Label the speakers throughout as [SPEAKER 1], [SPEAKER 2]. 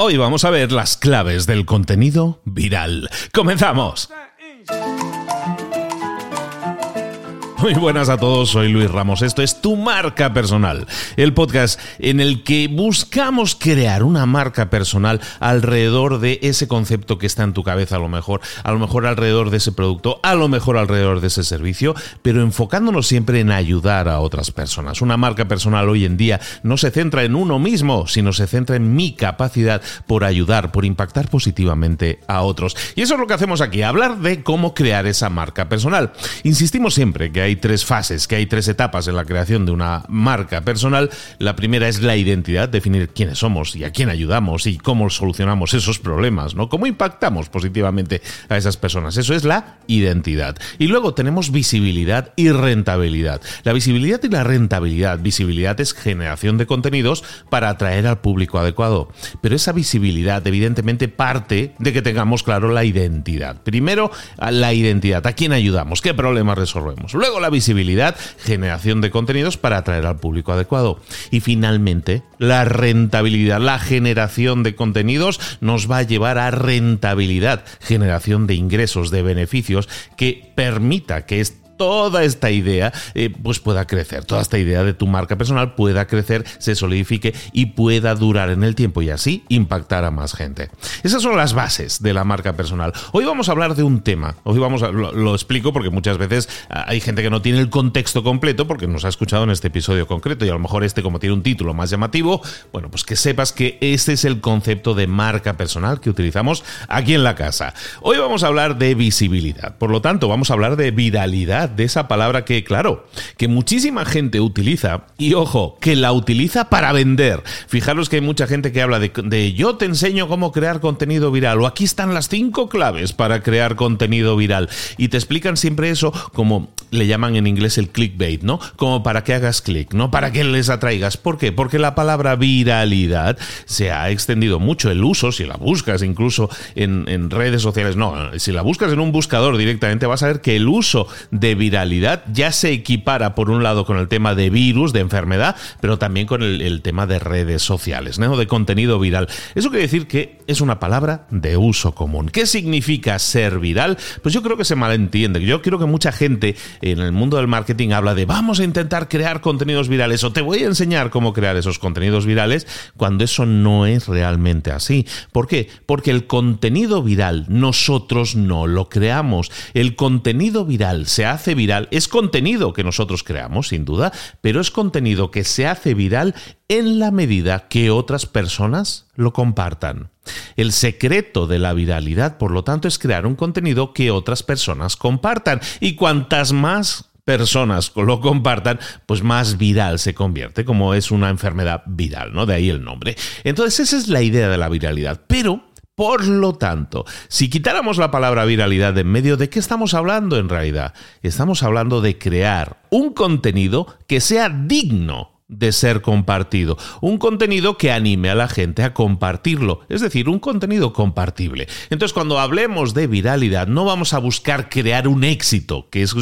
[SPEAKER 1] Hoy vamos a ver las claves del contenido viral. ¡Comenzamos! Muy buenas a todos, soy Luis Ramos. Esto es Tu Marca Personal, el podcast en el que buscamos crear una marca personal alrededor de ese concepto que está en tu cabeza, a lo mejor, a lo mejor alrededor de ese producto, a lo mejor alrededor de ese servicio, pero enfocándonos siempre en ayudar a otras personas. Una marca personal hoy en día no se centra en uno mismo, sino se centra en mi capacidad por ayudar, por impactar positivamente a otros. Y eso es lo que hacemos aquí, hablar de cómo crear esa marca personal. Insistimos siempre que hay hay tres fases, que hay tres etapas en la creación de una marca personal. La primera es la identidad, definir quiénes somos y a quién ayudamos y cómo solucionamos esos problemas, ¿no? Cómo impactamos positivamente a esas personas. Eso es la identidad. Y luego tenemos visibilidad y rentabilidad. La visibilidad y la rentabilidad. Visibilidad es generación de contenidos para atraer al público adecuado. Pero esa visibilidad evidentemente parte de que tengamos claro la identidad. Primero, la identidad. ¿A quién ayudamos? ¿Qué problemas resolvemos? Luego la visibilidad, generación de contenidos para atraer al público adecuado. Y finalmente, la rentabilidad, la generación de contenidos nos va a llevar a rentabilidad, generación de ingresos, de beneficios que permita que este toda esta idea eh, pues pueda crecer, toda esta idea de tu marca personal pueda crecer, se solidifique y pueda durar en el tiempo y así impactar a más gente. Esas son las bases de la marca personal. Hoy vamos a hablar de un tema, hoy vamos a, lo, explico porque muchas veces ah, hay gente que no tiene el contexto completo porque nos ha escuchado en este episodio concreto y a lo mejor este como tiene un título más llamativo, bueno, pues que sepas que este es el concepto de marca personal que utilizamos aquí en la casa. Hoy vamos a hablar de visibilidad, por lo tanto vamos a hablar de viralidad de esa palabra que, claro, que muchísima gente utiliza y ojo, que la utiliza para vender. Fijaros que hay mucha gente que habla de, yo te enseño cómo crear contenido viral o aquí están las cinco claves para crear contenido viral y te explican siempre eso como le llaman en inglés el clickbait, ¿no? Como para que hagas clic, ¿no? Para que les atraigas. ¿Por qué? Porque la palabra viralidad se ha extendido mucho el uso, si la buscas incluso en, en redes sociales, no, si la buscas en un buscador directamente vas a ver que el uso de viralidad ya se equipara por un lado con el tema de virus, de enfermedad, pero también con el, tema de redes sociales, ¿no? de contenido viral. Eso quiere decir que es una palabra de uso común. ¿Qué significa ser viral? Pues yo creo que se malentiende. Yo creo que mucha gente en el mundo del marketing habla de vamos a intentar crear contenidos virales o te voy a enseñar cómo crear esos contenidos virales cuando eso no es realmente así. ¿Por qué? Porque el contenido viral nosotros no lo creamos. El contenido viral se hace viral es contenido que nosotros creamos, sin duda, pero es contenido que se hace viral en la medida que otras personas lo compartan. El secreto de la viralidad, por lo tanto, es crear un contenido que otras personas compartan. Y cuantas más personas lo compartan, pues más viral se convierte, como es una enfermedad viral, ¿no? De ahí el nombre. Entonces, esa es la idea de la viralidad. Pero por lo tanto, si quitáramos la palabra viralidad de en medio, ¿de qué estamos hablando en realidad? Estamos hablando de crear un contenido que sea digno de ser compartido. Un contenido que anime a la gente a compartirlo, es decir, un contenido compartible. Entonces, cuando hablemos de viralidad, no vamos a buscar crear un éxito, que es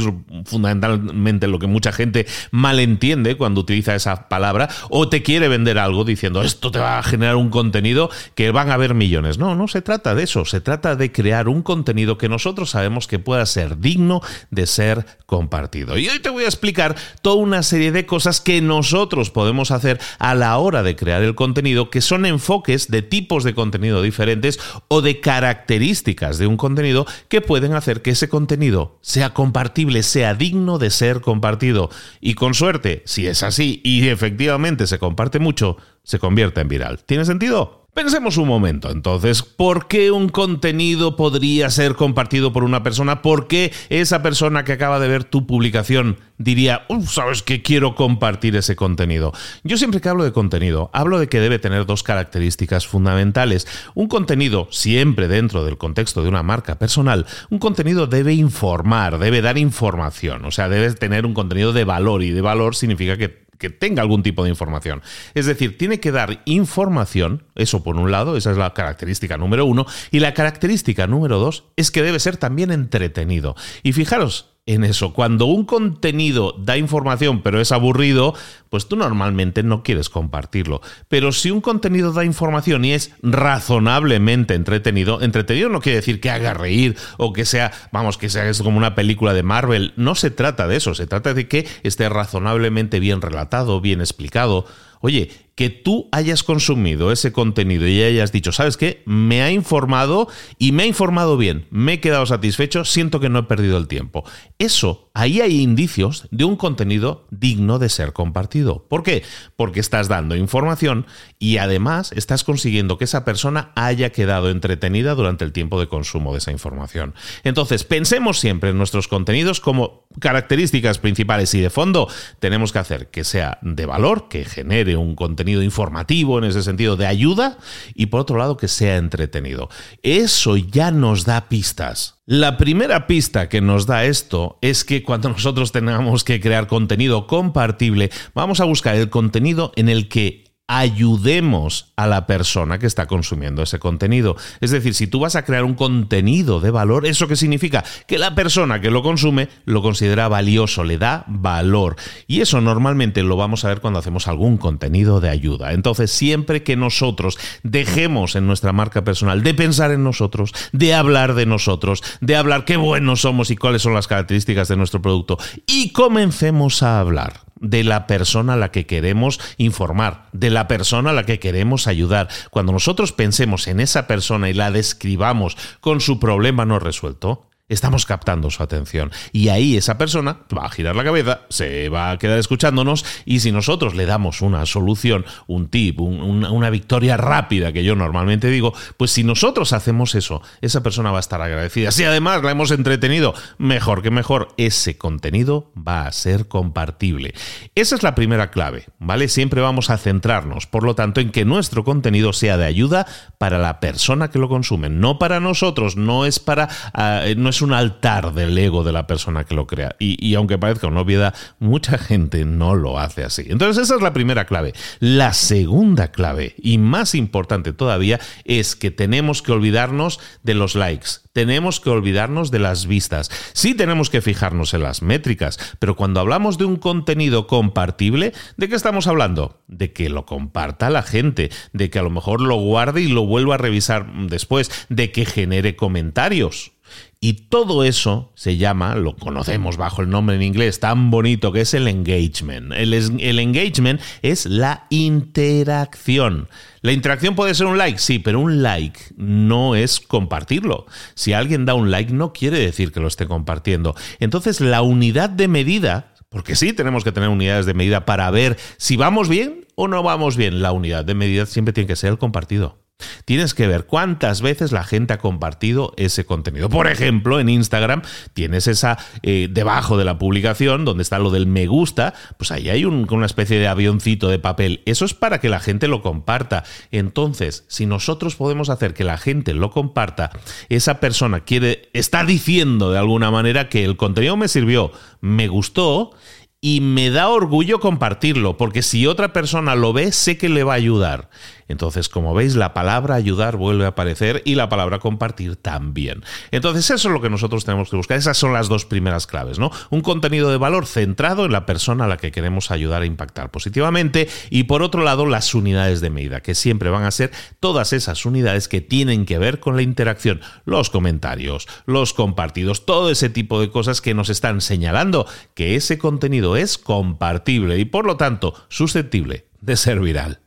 [SPEAKER 1] fundamentalmente lo que mucha gente malentiende cuando utiliza esa palabra, o te quiere vender algo diciendo esto te va a generar un contenido que van a haber millones. No, no se trata de eso, se trata de crear un contenido que nosotros sabemos que pueda ser digno de ser compartido. Y hoy te voy a explicar toda una serie de cosas que nosotros podemos hacer a la hora de crear el contenido, que son enfoques de tipos de contenido diferentes o de características de un contenido que pueden hacer que ese contenido sea compartible, sea digno de ser compartido. Y con suerte, si es así y efectivamente se comparte mucho, se convierte en viral. ¿Tiene sentido? Pensemos un momento, entonces, ¿por qué un contenido podría ser compartido por una persona? ¿Por qué esa persona que acaba de ver tu publicación diría, sabes que quiero compartir ese contenido? Yo siempre que hablo de contenido, hablo de que debe tener dos características fundamentales. Un contenido, siempre dentro del contexto de una marca personal, un contenido debe informar, debe dar información, o sea, debe tener un contenido de valor y de valor significa que que tenga algún tipo de información. Es decir, tiene que dar información, eso por un lado, esa es la característica número uno, y la característica número dos es que debe ser también entretenido. Y fijaros, en eso. Cuando un contenido da información pero es aburrido, pues tú normalmente no quieres compartirlo. Pero si un contenido da información y es razonablemente entretenido, entretenido no quiere decir que haga reír o que sea, vamos, que sea como una película de Marvel. No se trata de eso, se trata de que esté razonablemente bien relatado, bien explicado. Oye, que tú hayas consumido ese contenido y hayas dicho, ¿sabes qué? Me ha informado y me ha informado bien, me he quedado satisfecho, siento que no he perdido el tiempo. Eso, ahí hay indicios de un contenido digno de ser compartido. ¿Por qué? Porque estás dando información y además estás consiguiendo que esa persona haya quedado entretenida durante el tiempo de consumo de esa información. Entonces, pensemos siempre en nuestros contenidos como características principales y de fondo tenemos que hacer que sea de valor, que genere un contenido informativo en ese sentido de ayuda y por otro lado que sea entretenido. Eso ya nos da pistas. La primera pista que nos da esto es que cuando nosotros tengamos que crear contenido compartible, vamos a buscar el contenido en el que ayudemos a la persona que está consumiendo ese contenido. Es decir, si tú vas a crear un contenido de valor, ¿eso qué significa? Que la persona que lo consume lo considera valioso, le da valor. Y eso normalmente lo vamos a ver cuando hacemos algún contenido de ayuda. Entonces, siempre que nosotros dejemos en nuestra marca personal de pensar en nosotros, de hablar de nosotros, de hablar qué buenos somos y cuáles son las características de nuestro producto, y comencemos a hablar de la persona a la que queremos informar, de la persona a la que queremos ayudar. Cuando nosotros pensemos en esa persona y la describamos con su problema no resuelto, estamos captando su atención. Y ahí esa persona va a girar la cabeza, se va a quedar escuchándonos y si nosotros le damos una solución, un tip, una victoria rápida que yo normalmente digo, pues si nosotros hacemos eso, esa persona va a estar agradecida. Si además la hemos entretenido, mejor que mejor, ese contenido va a ser compartible. Esa es la primera clave, ¿vale? Siempre vamos a centrarnos, por lo tanto, en que nuestro contenido sea de ayuda para la persona que lo consume, no para nosotros, no es para... Ah, un altar del ego de la persona que lo crea. Y, aunque parezca una obviedad, mucha gente no lo hace así. Entonces esa es la primera clave. La segunda clave, y más importante todavía, es que tenemos que olvidarnos de los likes. Tenemos que olvidarnos de las vistas. Sí tenemos que fijarnos en las métricas, pero cuando hablamos de un contenido compartible, ¿de qué estamos hablando? De que lo comparta la gente, de que a lo mejor lo guarde y lo vuelva a revisar después, de que genere comentarios. Y todo eso se llama, lo conocemos bajo el nombre en inglés tan bonito que es el engagement. El, engagement es la interacción. La interacción puede ser un like, sí, pero un like no es compartirlo. Si alguien da un like no quiere decir que lo esté compartiendo. Entonces la unidad de medida, porque sí tenemos que tener unidades de medida para ver si vamos bien o no vamos bien, la unidad de medida siempre tiene que ser el compartido. Tienes que ver cuántas veces la gente ha compartido ese contenido. Por ejemplo, en Instagram tienes esa eh, debajo de la publicación donde está lo del me gusta, pues ahí hay una especie de avioncito de papel. Eso es para que la gente lo comparta. Entonces, si nosotros podemos hacer que la gente lo comparta, esa persona quiere, está diciendo de alguna manera que el contenido me sirvió, me gustó y me da orgullo compartirlo, porque si otra persona lo ve, sé que le va a ayudar. Entonces, como veis, la palabra ayudar vuelve a aparecer y la palabra compartir también. Entonces, eso es lo que nosotros tenemos que buscar. Esas son las dos primeras claves, ¿no? Un contenido de valor centrado en la persona a la que queremos ayudar a impactar positivamente y por otro lado, las unidades de medida, que siempre van a ser todas esas unidades que tienen que ver con la interacción, los comentarios, los compartidos, todo ese tipo de cosas que nos están señalando que ese contenido es compartible y por lo tanto susceptible de ser viral.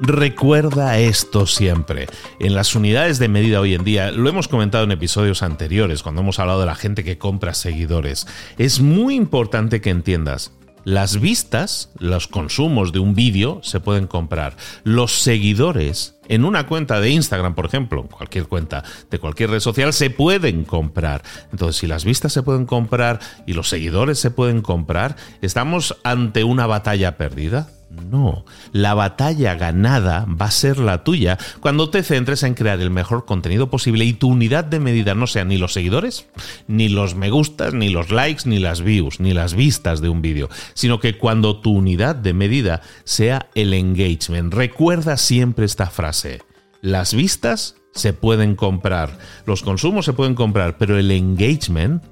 [SPEAKER 1] Recuerda esto siempre. En las unidades de medida hoy en día, lo hemos comentado en episodios anteriores cuando hemos hablado de la gente que compra seguidores, es muy importante que entiendas. Las vistas, los consumos de un vídeo se pueden comprar. Los seguidores en una cuenta de Instagram, por ejemplo, cualquier cuenta de cualquier red social, se pueden comprar. Entonces, si las vistas se pueden comprar y los seguidores se pueden comprar, ¿estamos ante una batalla perdida? No, la batalla ganada va a ser la tuya cuando te centres en crear el mejor contenido posible y tu unidad de medida no sean ni los seguidores, ni los me gustas, ni los likes, ni las views, ni las vistas de un vídeo, sino que cuando tu unidad de medida sea el engagement. Recuerda siempre esta frase, las vistas se pueden comprar, los consumos se pueden comprar, pero el engagement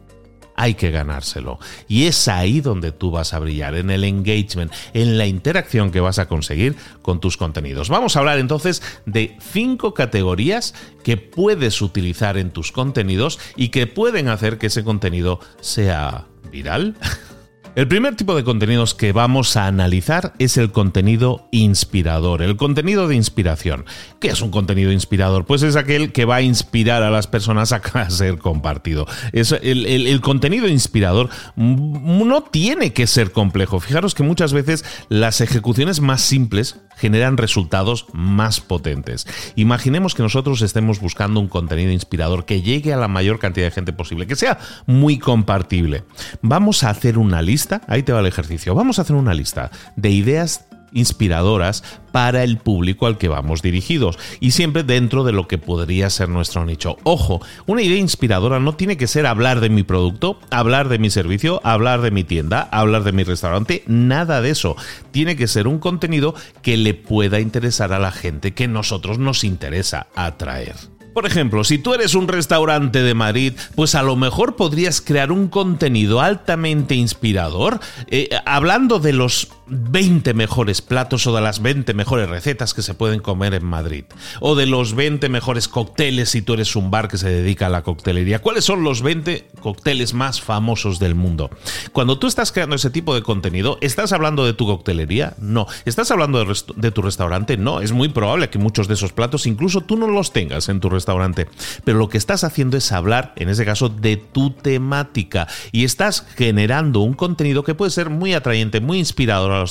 [SPEAKER 1] hay que ganárselo. Y es ahí donde tú vas a brillar, en el engagement, en la interacción que vas a conseguir con tus contenidos. Vamos a hablar entonces de cinco categorías que puedes utilizar en tus contenidos y que pueden hacer que ese contenido sea viral. El primer tipo de contenidos que vamos a analizar es el contenido inspirador, el contenido de inspiración. ¿Qué es un contenido inspirador? Pues es aquel que va a inspirar a las personas a ser compartido. El, el contenido inspirador no tiene que ser complejo. Fijaros que muchas veces las ejecuciones más simples generan resultados más potentes. Imaginemos que nosotros estemos buscando un contenido inspirador que llegue a la mayor cantidad de gente posible, que sea muy compartible. Vamos a hacer una lista, ahí te va el ejercicio, vamos a hacer una lista de ideas inspiradoras para el público al que vamos dirigidos y siempre dentro de lo que podría ser nuestro nicho. Ojo, una idea inspiradora no tiene que ser hablar de mi producto, hablar de mi servicio, hablar de mi tienda, hablar de mi restaurante, nada de eso. Tiene que ser un contenido que le pueda interesar a la gente que nosotros nos interesa atraer. Por ejemplo, si tú eres un restaurante de Madrid, pues a lo mejor podrías crear un contenido altamente inspirador, eh, hablando de los 20 mejores platos o de las 20 mejores recetas que se pueden comer en Madrid. O de los 20 mejores cócteles si tú eres un bar que se dedica a la coctelería. ¿Cuáles son los 20 cócteles más famosos del mundo? Cuando tú estás creando ese tipo de contenido, ¿estás hablando de tu coctelería? No. ¿Estás hablando de, tu restaurante? No. Es muy probable que muchos de esos platos incluso tú no los tengas en tu restaurante. Pero lo que estás haciendo es hablar, en ese caso, de tu temática. Y estás generando un contenido que puede ser muy atrayente, muy inspirador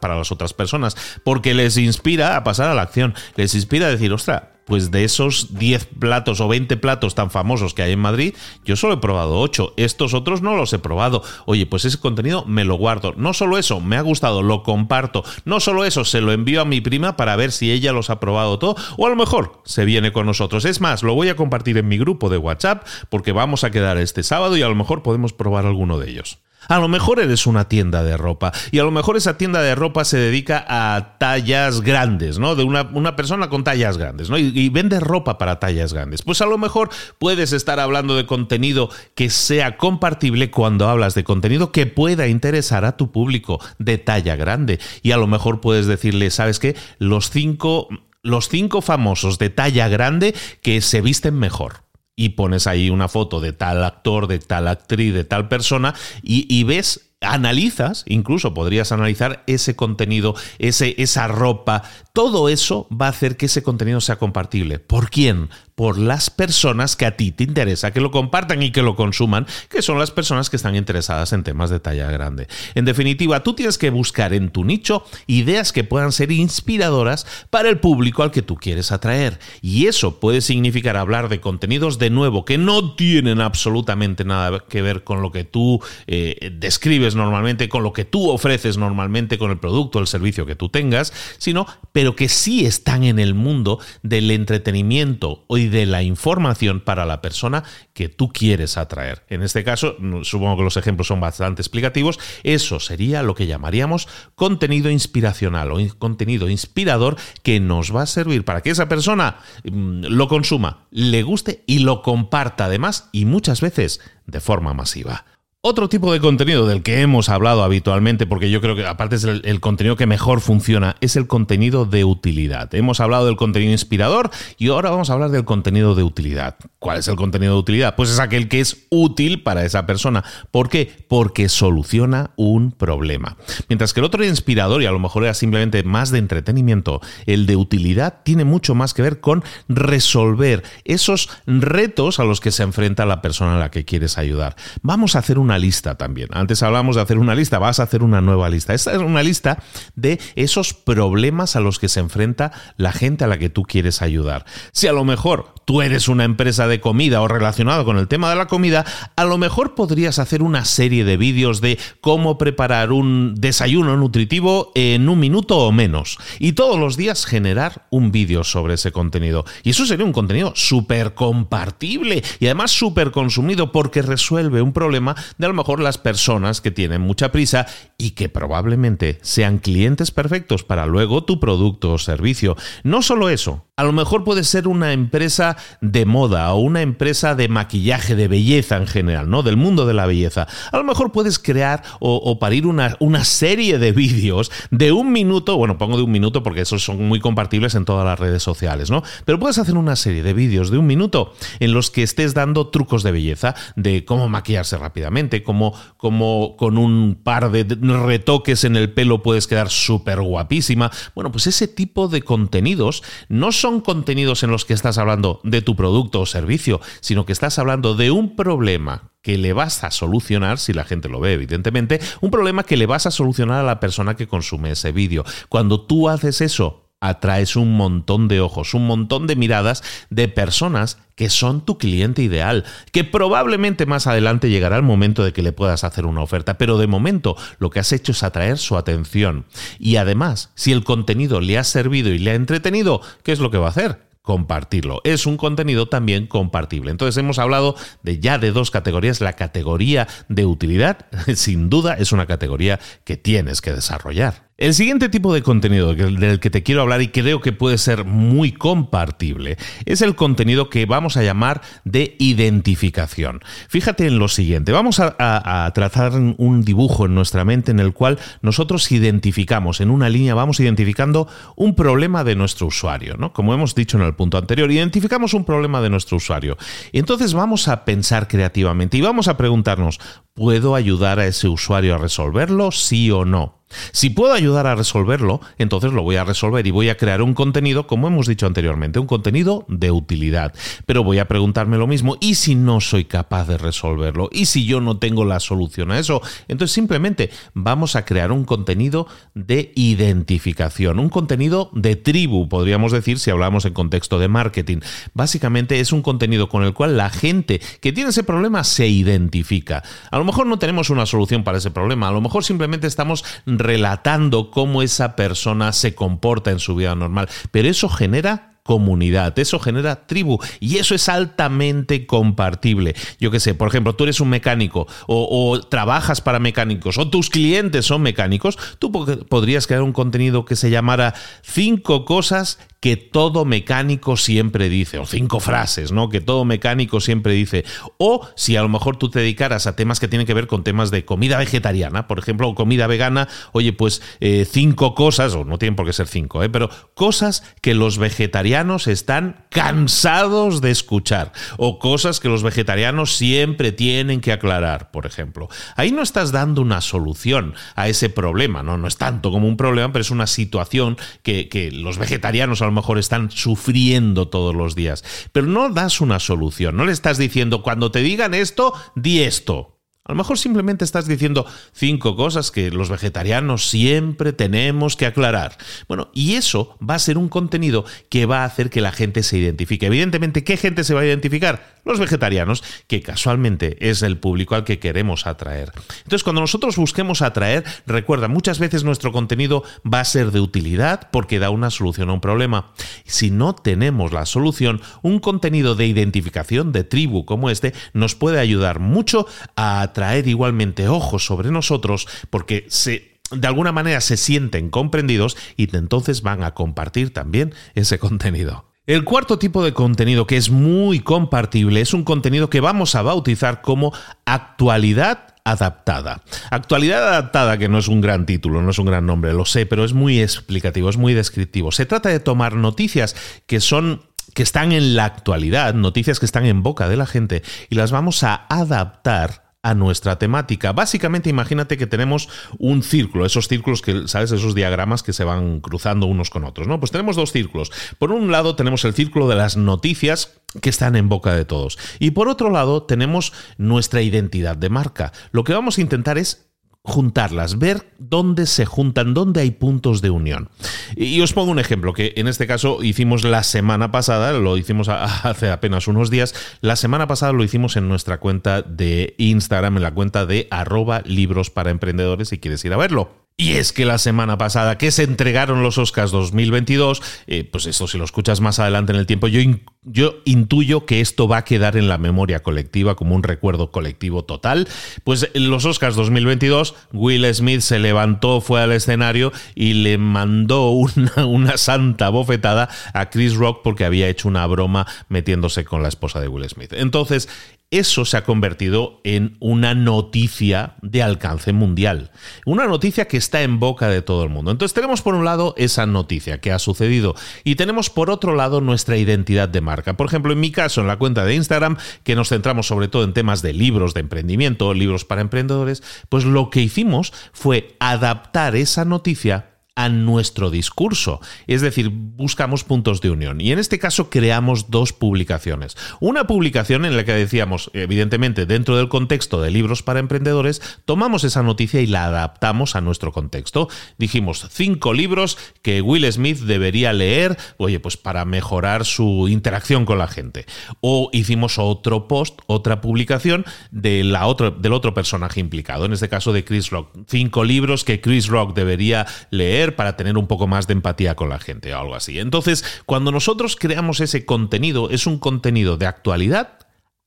[SPEAKER 1] para las otras personas, porque les inspira a pasar a la acción, les inspira a decir, ostra, pues de esos 10 platos o 20 platos tan famosos que hay en Madrid, yo solo he probado 8, estos otros no los he probado. Oye, pues ese contenido me lo guardo. No solo eso, me ha gustado, lo comparto. No solo eso, se lo envío a mi prima para ver si ella los ha probado todo o a lo mejor se viene con nosotros. Es más, lo voy a compartir en mi grupo de WhatsApp porque vamos a quedar este sábado y a lo mejor podemos probar alguno de ellos. A lo mejor eres una tienda de ropa y a lo mejor esa tienda de ropa se dedica a tallas grandes, ¿no? De una, una persona con tallas grandes, ¿no? Y, y, vende ropa para tallas grandes. Pues a lo mejor puedes estar hablando de contenido que sea compartible cuando hablas de contenido que pueda interesar a tu público de talla grande. Y a lo mejor puedes decirle, ¿sabes qué? Los cinco, los cinco famosos de talla grande que se visten mejor y pones ahí una foto de tal actor, de tal actriz, de tal persona y, ves analizas, incluso podrías analizar ese contenido, ese, esa ropa, todo eso va a hacer que ese contenido sea compartible. ¿Por quién? Por las personas que a ti te interesa que lo compartan y que lo consuman, que son las personas que están interesadas en temas de talla grande. En definitiva, tú tienes que buscar en tu nicho ideas que puedan ser inspiradoras para el público al que tú quieres atraer. Y eso puede significar hablar de contenidos de nuevo que no tienen absolutamente nada que ver con lo que tú eh, describes normalmente, con lo que tú ofreces normalmente, con el producto o el servicio que tú tengas, sino pero que sí están en el mundo del entretenimiento de la información para la persona que tú quieres atraer. En este caso, supongo que los ejemplos son bastante explicativos, eso sería lo que llamaríamos contenido inspiracional o contenido inspirador que nos va a servir para que esa persona mm, lo consuma, le guste y lo comparta además y muchas veces de forma masiva. Otro tipo de contenido del que hemos hablado habitualmente, porque yo creo que aparte es el, contenido que mejor funciona, es el contenido de utilidad. Hemos hablado del contenido inspirador y ahora vamos a hablar del contenido de utilidad. ¿Cuál es el contenido de utilidad? Pues es aquel que es útil para esa persona. ¿Por qué? Porque soluciona un problema. Mientras que el otro inspirador, y a lo mejor era simplemente más de entretenimiento, el de utilidad tiene mucho más que ver con resolver esos retos a los que se enfrenta la persona a la que quieres ayudar. Vamos a hacer lista también. Antes hablamos de hacer una lista, vas a hacer una nueva lista. Esta es una lista de esos problemas a los que se enfrenta la gente a la que tú quieres ayudar. Si a lo mejor tú eres una empresa de comida o relacionado con el tema de la comida, a lo mejor podrías hacer una serie de vídeos de cómo preparar un desayuno nutritivo en un minuto o menos. Y todos los días generar un vídeo sobre ese contenido. Y eso sería un contenido súper compartible y además súper consumido porque resuelve un problema de a lo mejor las personas que tienen mucha prisa y que probablemente sean clientes perfectos para luego tu producto o servicio. No solo eso, a lo mejor puede ser una empresa de moda o una empresa de maquillaje, de belleza en general, ¿no? Del mundo de la belleza. A lo mejor puedes crear o, parir una, una serie de vídeos de un minuto, bueno, pongo de un minuto porque esos son muy compartibles en todas las redes sociales, ¿no? Pero puedes hacer una serie de vídeos de un minuto en los que estés dando trucos de belleza, de cómo maquillarse rápidamente, cómo, cómo con un par de retoques en el pelo puedes quedar súper guapísima. Bueno, pues ese tipo de contenidos no son contenidos en los que estás hablando de tu producto o servicio, sino que estás hablando de un problema que le vas a solucionar, si la gente lo ve, evidentemente, un problema que le vas a solucionar a la persona que consume ese vídeo. Cuando tú haces eso, atraes un montón de ojos, un montón de miradas de personas que son tu cliente ideal, que probablemente más adelante llegará el momento de que le puedas hacer una oferta, pero de momento lo que has hecho es atraer su atención. Y además, si el contenido le ha servido y le ha entretenido, ¿qué es lo que va a hacer? compartirlo. Es un contenido también compartible. Entonces hemos hablado de ya de dos categorías. La categoría de utilidad, sin duda, es una categoría que tienes que desarrollar. El siguiente tipo de contenido del que te quiero hablar y creo que puede ser muy compartible es el contenido que vamos a llamar de identificación. Fíjate en lo siguiente, vamos a, trazar un dibujo en nuestra mente en el cual nosotros identificamos, en una línea vamos identificando un problema de nuestro usuario, ¿no? Como hemos dicho en el punto anterior, identificamos un problema de nuestro usuario. Y entonces vamos a pensar creativamente y vamos a preguntarnos, ¿puedo ayudar a ese usuario a resolverlo? Sí o no. Si puedo ayudar a resolverlo, entonces lo voy a resolver y voy a crear un contenido, como hemos dicho anteriormente, un contenido de utilidad. Pero voy a preguntarme lo mismo, ¿y si no soy capaz de resolverlo? ¿Y si yo no tengo la solución a eso? Entonces simplemente vamos a crear un contenido de identificación, un contenido de tribu, podríamos decir, si hablamos en contexto de marketing. Básicamente es un contenido con el cual la gente que tiene ese problema se identifica. A lo mejor no tenemos una solución para ese problema, a lo mejor simplemente estamos relatando cómo esa persona se comporta en su vida normal, pero eso genera comunidad, eso genera tribu y eso es altamente compartible. Yo qué sé, por ejemplo, tú eres un mecánico o, o, trabajas para mecánicos o tus clientes son mecánicos, tú podrías crear un contenido que se llamara cinco cosas que todo mecánico siempre dice, o cinco frases, ¿no? Que todo mecánico siempre dice. O si a lo mejor tú te dedicaras a temas que tienen que ver con temas de comida vegetariana, por ejemplo, o comida vegana, oye, pues eh, cinco cosas, o no tienen por qué ser cinco, ¿eh? pero cosas que los vegetarianos están cansados de escuchar, o cosas que los vegetarianos siempre tienen que aclarar, por ejemplo. Ahí no estás dando una solución a ese problema, ¿no? No es tanto como un problema, pero es una situación que, los vegetarianos mejor están sufriendo todos los días. Pero no das una solución, no le estás diciendo, cuando te digan esto, di esto. A lo mejor simplemente estás diciendo cinco cosas que los vegetarianos siempre tenemos que aclarar. Bueno, y eso va a ser un contenido que va a hacer que la gente se identifique. Evidentemente, ¿qué gente se va a identificar? Los vegetarianos, que casualmente es el público al que queremos atraer. Entonces, cuando nosotros busquemos atraer, recuerda, muchas veces nuestro contenido va a ser de utilidad porque da una solución a un problema. Si no tenemos la solución, un contenido de identificación de tribu como este nos puede ayudar mucho a traer igualmente ojos sobre nosotros porque se de alguna manera se sienten comprendidos y entonces van a compartir también ese contenido. El cuarto tipo de contenido que es muy compartible es un contenido que vamos a bautizar como actualidad adaptada. Actualidad adaptada, que no es un gran título, no es un gran nombre, lo sé, pero es muy explicativo, es muy descriptivo. Se trata de tomar noticias que son que están en la actualidad, noticias que están en boca de la gente y las vamos a adaptar a nuestra temática. Básicamente imagínate que tenemos un círculo, esos círculos que, ¿sabes? Esos diagramas que se van cruzando unos con otros, ¿no? Pues tenemos dos círculos. Por un lado tenemos el círculo de las noticias que están en boca de todos. Y por otro lado tenemos nuestra identidad de marca. Lo que vamos a intentar es juntarlas, ver dónde se juntan, dónde hay puntos de unión. Y os pongo un ejemplo que en este caso hicimos la semana pasada, lo hicimos hace apenas unos días, la semana pasada lo hicimos en nuestra cuenta de Instagram, en la cuenta de arroba libros para emprendedores, si quieres ir a verlo. Y es que la semana pasada que se entregaron los Oscars 2022, eh, pues esto si lo escuchas más adelante en el tiempo, yo, yo intuyo que esto va a quedar en la memoria colectiva como un recuerdo colectivo total. Pues en los Oscars 2022, Will Smith se levantó, fue al escenario y le mandó una, una santa bofetada a Chris Rock porque había hecho una broma metiéndose con la esposa de Will Smith. Entonces, eso se ha convertido en una noticia de alcance mundial. Una noticia que está en boca de todo el mundo. Entonces tenemos por un lado esa noticia que ha sucedido y tenemos por otro lado nuestra identidad de marca. Por ejemplo, en mi caso, en la cuenta de Instagram, que nos centramos sobre todo en temas de libros de emprendimiento, libros para emprendedores, pues lo que hicimos fue adaptar esa noticia a nuestro discurso. Es decir, buscamos puntos de unión. Y en este caso creamos dos publicaciones. Una publicación en la que decíamos, evidentemente, dentro del contexto de libros para emprendedores, tomamos esa noticia y la adaptamos a nuestro contexto. Dijimos cinco libros que Will Smith debería leer, oye, pues para mejorar su interacción con la gente. O hicimos otro post, otra publicación de la del otro personaje implicado, en este caso de Chris Rock. Cinco libros que Chris Rock debería leer para tener un poco más de empatía con la gente o algo así. Entonces, cuando nosotros creamos ese contenido, es un contenido de actualidad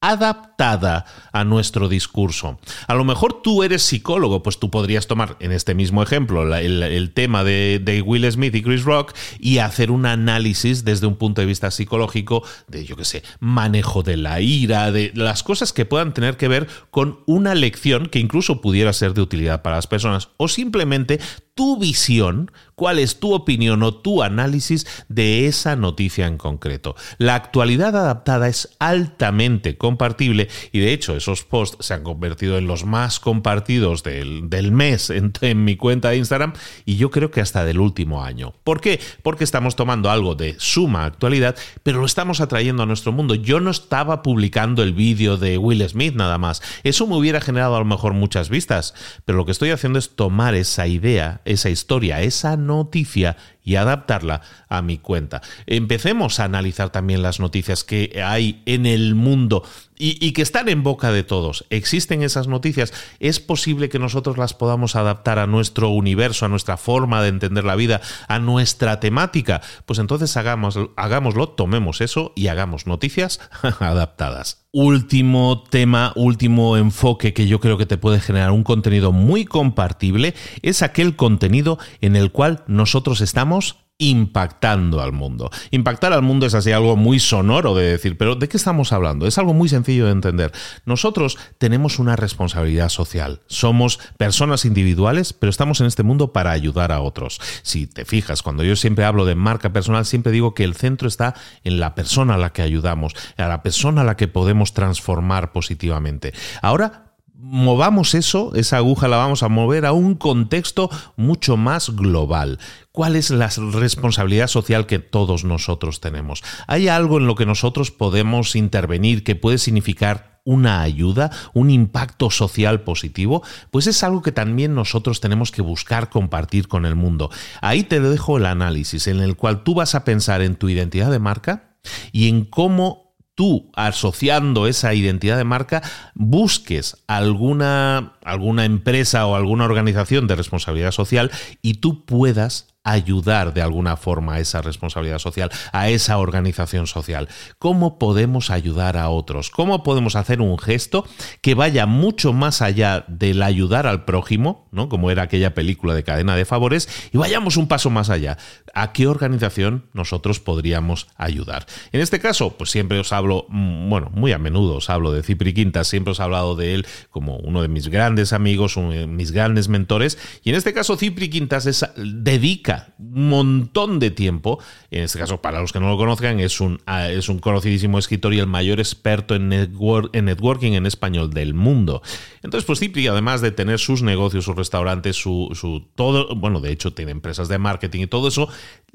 [SPEAKER 1] adaptada a nuestro discurso. A lo mejor tú eres psicólogo, pues tú podrías tomar en este mismo ejemplo el, tema de, de, Will Smith y Chris Rock y hacer un análisis desde un punto de vista psicológico de, yo qué sé, manejo de la ira, de las cosas que puedan tener que ver con una lección que incluso pudiera ser de utilidad para las personas o simplemente tu visión, cuál es tu opinión o tu análisis de esa noticia en concreto. La actualidad adaptada es altamente compartible y de hecho esos posts se han convertido en los más compartidos del, mes en, en, mi cuenta de Instagram y yo creo que hasta del último año. ¿Por qué? Porque estamos tomando algo de suma actualidad, pero lo estamos atrayendo a nuestro mundo. Yo no estaba publicando el vídeo de Will Smith nada más. Eso me hubiera generado a lo mejor muchas vistas, pero lo que estoy haciendo es tomar esa idea, esa historia, esa noticia y adaptarla a mi cuenta. Empecemos a analizar también las noticias que hay en el mundo y, que están en boca de todos. Existen esas noticias. Es posible que nosotros las podamos adaptar a nuestro universo, a nuestra forma de entender la vida, a nuestra temática. Pues entonces hagamos, hagámoslo, tomemos eso y hagamos noticias adaptadas. Último tema, último enfoque que yo creo que te puede generar un contenido muy compartible es aquel contenido en el cual nosotros estamos impactando al mundo. Impactar al mundo es así algo muy sonoro de decir, pero ¿de qué estamos hablando? Es algo muy sencillo de entender. Nosotros tenemos una responsabilidad social. Somos personas individuales, pero estamos en este mundo para ayudar a otros. Si te fijas, cuando yo siempre hablo de marca personal, siempre digo que el centro está en la persona a la que ayudamos, a la persona a la que podemos transformar positivamente. Ahora movamos eso, esa aguja la vamos a mover a un contexto mucho más global. ¿Cuál es la responsabilidad social que todos nosotros tenemos? ¿Hay algo en lo que nosotros podemos intervenir que puede significar una ayuda, un impacto social positivo, pues es algo que también nosotros tenemos que buscar compartir con el mundo. Ahí te dejo el análisis en el cual tú vas a pensar en tu identidad de marca y en cómo tú asociando esa identidad de marca busques alguna, alguna empresa o alguna organización de responsabilidad social y tú puedas ayudar de alguna forma a esa responsabilidad social, a esa organización social? ¿Cómo podemos ayudar a otros? ¿Cómo podemos hacer un gesto que vaya mucho más allá del ayudar al prójimo, ¿no? como era aquella película de cadena de favores, y vayamos un paso más allá? ¿A qué organización nosotros podríamos ayudar? En este caso, pues siempre os hablo, mm, bueno, muy a menudo os hablo de Cipri Quintas, siempre os he hablado de él como uno de mis grandes amigos, mis grandes mentores, y en este caso Cipri Quintas dedica un montón de tiempo, en este caso para los que no lo conozcan, es un, ah, es un conocidísimo escritor y el mayor experto en, en networking en español del mundo. Entonces, pues Cipri, además de tener sus negocios, sus restaurantes, su, su todo, bueno, de hecho tiene empresas de marketing y todo eso,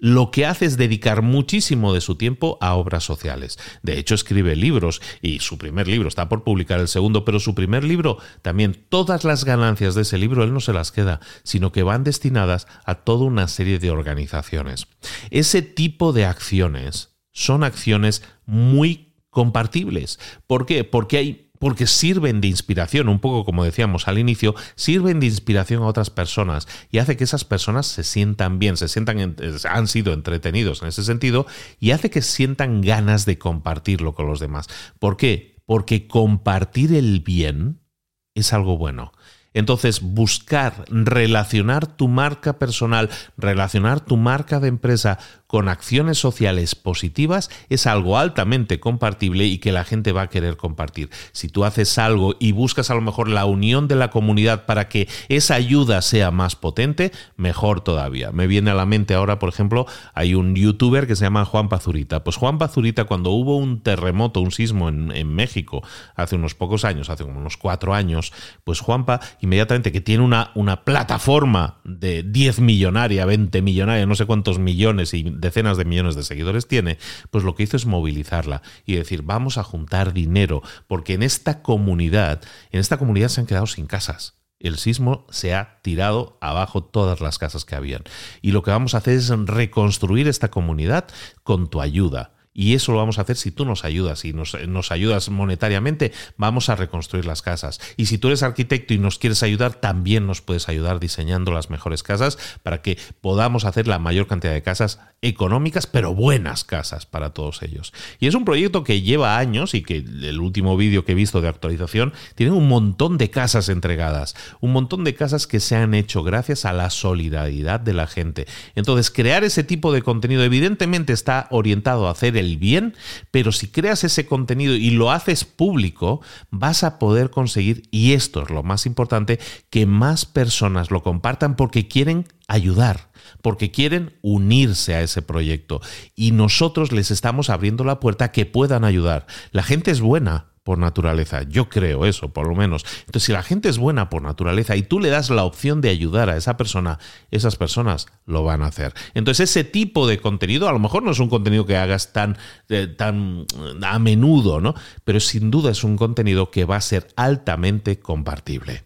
[SPEAKER 1] lo que hace es dedicar muchísimo de su tiempo a obras sociales. De hecho, escribe libros y su primer libro está por publicar el segundo, pero su primer libro también, todas las ganancias de ese libro él no se las queda, sino que van destinadas a toda una serie de organizaciones. Ese tipo de acciones son acciones muy compartibles. ¿Por qué? Porque hay porque sirven de inspiración, un poco como decíamos al inicio, sirven de inspiración a otras personas y hace que esas personas se sientan bien, se sientan, han sido entretenidos en ese sentido y hace que sientan ganas de compartirlo con los demás. ¿Por qué? Porque compartir el bien es algo bueno. Entonces, buscar relacionar tu marca personal, relacionar tu marca de empresa con acciones sociales positivas es algo altamente compartible y que la gente va a querer compartir. Si tú haces algo y buscas a lo mejor la unión de la comunidad para que esa ayuda sea más potente, mejor todavía. Me viene a la mente ahora, por ejemplo, hay un youtuber que se llama Juan Pazurita. Pues Juan Pazurita, cuando hubo un terremoto, un sismo en, México hace unos pocos años, hace unos cuatro años, pues Juanpa inmediatamente que tiene una, una plataforma de 10 millonaria, 20 millonaria, no sé cuántos millones y decenas de millones de seguidores tiene, pues lo que hizo es movilizarla y decir, vamos a juntar dinero, porque en esta comunidad, en esta comunidad se han quedado sin casas. El sismo se ha tirado abajo todas las casas que habían. Y lo que vamos a hacer es reconstruir esta comunidad con tu ayuda. Y eso lo vamos a hacer si tú nos ayudas y nos, nos, ayudas monetariamente, vamos a reconstruir las casas. Y si tú eres arquitecto y nos quieres ayudar, también nos puedes ayudar diseñando las mejores casas para que podamos hacer la mayor cantidad de casas económicas, pero buenas casas para todos ellos. Y es un proyecto que lleva años y que el último vídeo que he visto de actualización tiene un montón de casas entregadas, un montón de casas que se han hecho gracias a la solidaridad de la gente. Entonces, crear ese tipo de contenido evidentemente está orientado a hacer el bien, pero si creas ese contenido y lo haces público, vas a poder conseguir, y esto es lo más importante, que más personas lo compartan porque quieren ayudar, porque quieren unirse a ese proyecto. Y nosotros les estamos abriendo la puerta a que puedan ayudar. La gente es buena, por naturaleza. Yo creo eso, por lo menos. Entonces, si la gente es buena por naturaleza y tú le das la opción de ayudar a esa persona, esas personas lo van a hacer. Entonces, ese tipo de contenido, a lo mejor no es un contenido que hagas tan, eh, tan a menudo, ¿no? Pero sin duda es un contenido que va a ser altamente compartible.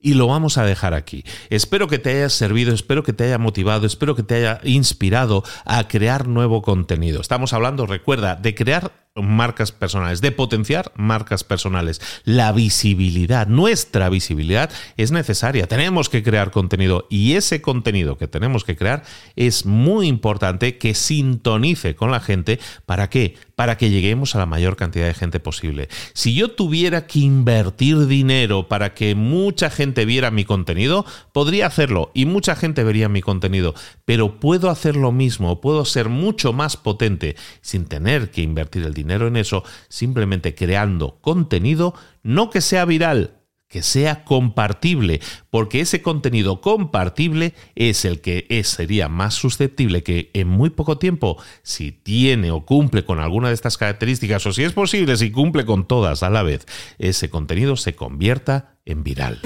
[SPEAKER 1] Y lo vamos a dejar aquí. Espero que te haya servido, espero que te haya motivado, espero que te haya inspirado a crear nuevo contenido. Estamos hablando, recuerda, de crear marcas personales, de potenciar marcas personales. La visibilidad, nuestra visibilidad es necesaria. Tenemos que crear contenido y ese contenido que tenemos que crear es muy importante que sintonice con la gente. ¿Para qué? Para que lleguemos a la mayor cantidad de gente posible. Si yo tuviera que invertir dinero para que mucha gente viera mi contenido, podría hacerlo y mucha gente vería mi contenido, pero puedo hacer lo mismo, puedo ser mucho más potente sin tener que invertir el dinero en eso simplemente creando contenido, no que sea viral, que sea compartible, porque ese contenido compartible es el que sería más susceptible que en muy poco tiempo, si tiene o cumple con alguna de estas características, o si es posible, si cumple con todas a la vez, ese contenido se convierta en viral.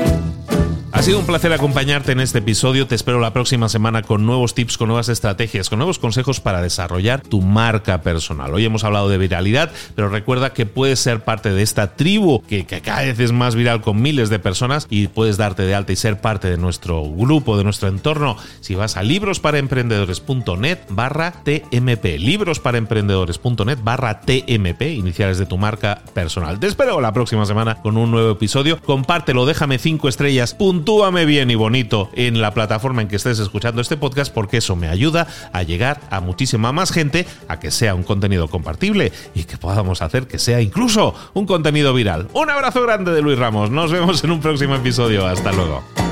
[SPEAKER 1] Ha sido un placer acompañarte en este episodio. Te espero la próxima semana con nuevos tips, con nuevas estrategias, con nuevos consejos para desarrollar tu marca personal. Hoy hemos hablado de viralidad, pero recuerda que puedes ser parte de esta tribu que, cada vez es más viral con miles de personas y puedes darte de alta y ser parte de nuestro grupo, de nuestro entorno. Si vas a librosparaemprendedores.net barra TMP, librosparaemprendedores.net barra TMP, iniciales de tu marca personal. Te espero la próxima semana con un nuevo episodio. Compártelo, déjame cinco estrellas puntúame bien y bonito en la plataforma en que estés escuchando este podcast porque eso me ayuda a llegar a muchísima más gente, a que sea un contenido compartible y que podamos hacer que sea incluso un contenido viral. Un abrazo grande de Luis Ramos, nos vemos en un próximo episodio, hasta luego.